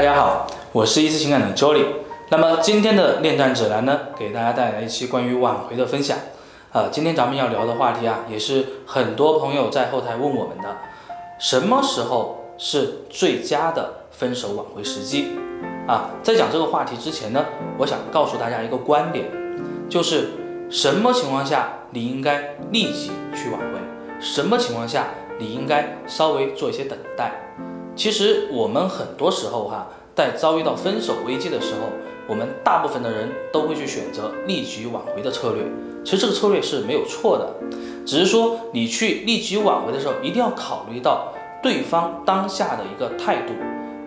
大家好，我是一次情感的 Jolly。那么今天的恋战指南呢，给大家带来一期关于挽回的分享。呃，今天咱们要聊的话题啊，也是很多朋友在后台问我们的，什么时候是最佳的分手挽回时机？啊，在讲这个话题之前呢，我想告诉大家一个观点，就是什么情况下你应该立即去挽回，什么情况下你应该稍微做一些等待。其实我们很多时候哈，在遭遇到分手危机的时候，我们大部分的人都会去选择立即挽回的策略。其实这个策略是没有错的，只是说你去立即挽回的时候，一定要考虑到对方当下的一个态度。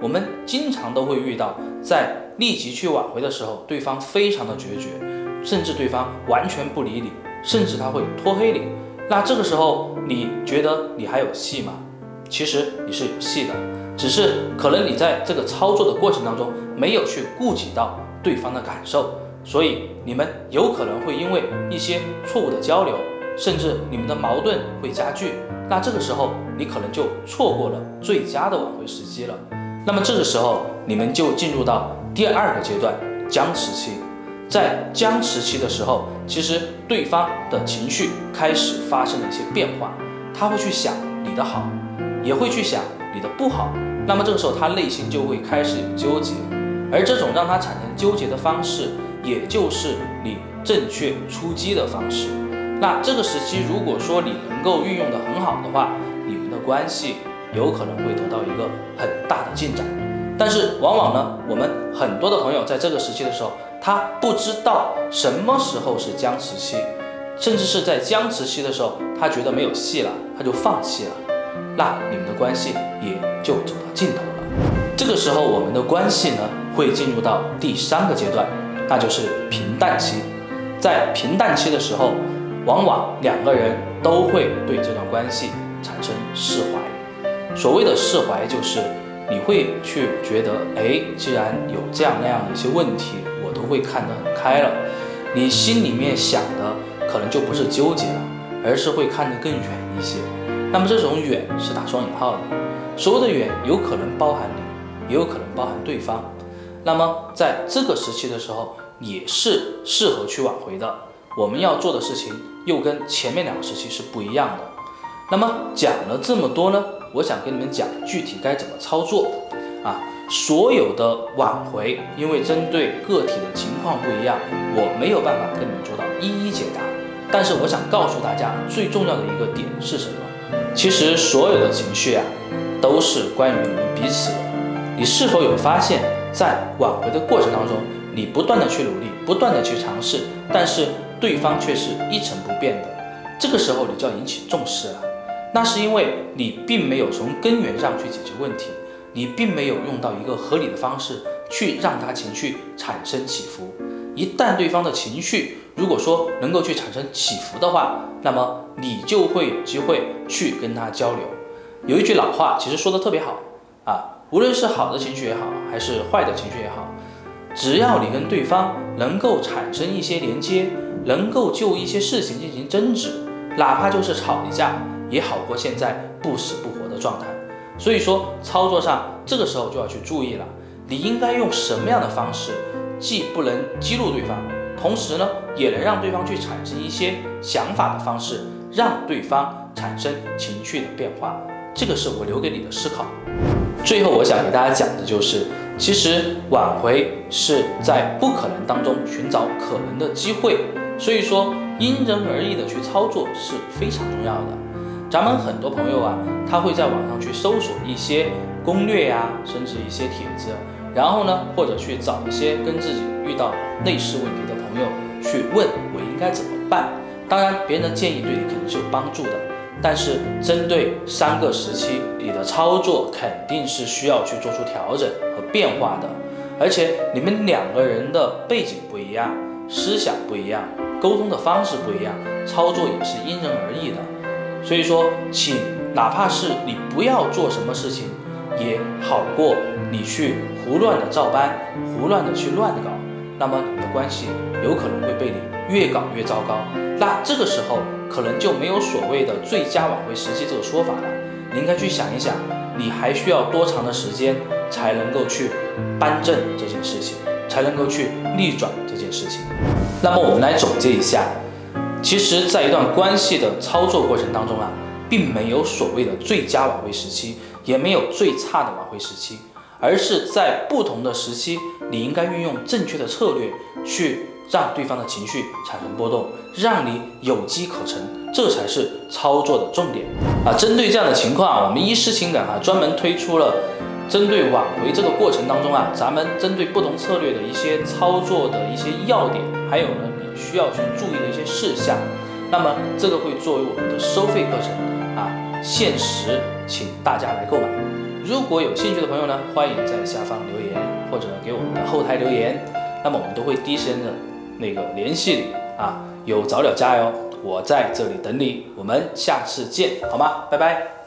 我们经常都会遇到，在立即去挽回的时候，对方非常的决绝，甚至对方完全不理你，甚至他会拖黑你。那这个时候，你觉得你还有戏吗？其实你是有戏的，只是可能你在这个操作的过程当中没有去顾及到对方的感受。所以你们有可能会因为一些错误的交流，甚至你们的矛盾会加剧。那这个时候你可能就错过了最佳的挽回时机了。那么这个时候你们就进入到第二个阶段僵持期。在僵持期的时候，其实对方的情绪开始发生了一些变化，他会去想你的好，也会去想你的不好。那么这个时候他内心就会开始有纠结，而这种让他产生纠结的方式。也就是你正确出击的方式。那这个时期，如果说你能够运用的很好的话，你们的关系有可能会得到一个很大的进展。但是往往呢，我们很多的朋友在这个时期的时候，他不知道什么时候是僵持期，甚至是在僵持期的时候，他觉得没有戏了，他就放弃了。那你们的关系也就走到尽头了。这个时候，我们的关系呢，会进入到第三个阶段。那就是平淡期，在平淡期的时候，往往两个人都会对这段关系产生释怀。所谓的释怀，就是你会去觉得，哎，既然有这样那样的一些问题，我都会看得很开了。你心里面想的可能就不是纠结了，而是会看得更远一些。那么这种远是打双引号的，所谓的远，有可能包含你，也有可能包含对方。那么在这个时期的时候，也是适合去挽回的。我们要做的事情又跟前面两个时期是不一样的。那么讲了这么多呢，我想跟你们讲具体该怎么操作啊。所有的挽回，因为针对个体的情况不一样，我没有办法跟你们做到一一解答。但是我想告诉大家，最重要的一个点是什么？其实所有的情绪啊，都是关于你们彼此的。你是否有发现？在挽回的过程当中，你不断的去努力，不断的去尝试，但是对方却是一成不变的。这个时候你就要引起重视了。那是因为你并没有从根源上去解决问题，你并没有用到一个合理的方式去让他情绪产生起伏。一旦对方的情绪如果说能够去产生起伏的话，那么你就会有机会去跟他交流。有一句老话其实说的特别好啊。无论是好的情绪也好，还是坏的情绪也好，只要你跟对方能够产生一些连接，能够就一些事情进行争执，哪怕就是吵一架，也好过现在不死不活的状态。所以说，操作上这个时候就要去注意了，你应该用什么样的方式，既不能激怒对方，同时呢，也能让对方去产生一些想法的方式，让对方产生情绪的变化。这个是我留给你的思考。最后，我想给大家讲的就是，其实挽回是在不可能当中寻找可能的机会，所以说因人而异的去操作是非常重要的。咱们很多朋友啊，他会在网上去搜索一些攻略呀，甚至一些帖子，然后呢，或者去找一些跟自己遇到类似问题的朋友去问我应该怎么办。当然，别人的建议对你肯定是有帮助的。但是针对三个时期，你的操作肯定是需要去做出调整和变化的，而且你们两个人的背景不一样，思想不一样，沟通的方式不一样，操作也是因人而异的。所以说，请哪怕是你不要做什么事情，也好过你去胡乱的照搬，胡乱的去乱搞，那么你的关系有可能会被你越搞越糟糕。那这个时候。可能就没有所谓的最佳挽回时机这个说法了，你应该去想一想，你还需要多长的时间才能够去扳正这件事情，才能够去逆转这件事情。那么我们来总结一下，其实，在一段关系的操作过程当中啊，并没有所谓的最佳挽回时期，也没有最差的挽回时期，而是在不同的时期，你应该运用正确的策略去。让对方的情绪产生波动，让你有机可乘，这才是操作的重点啊！针对这样的情况啊，我们一师情感啊专门推出了针对挽回这个过程当中啊，咱们针对不同策略的一些操作的一些要点，还有呢你需要去注意的一些事项。那么这个会作为我们的收费课程，限时请大家来购买。如果有兴趣的朋友呢，欢迎在下方留言或者给我们的后台留言，那么我们都会第一时间的。那个联系你啊，有早鸟价哟，我在这里等你，我们下次见，好吗？拜拜。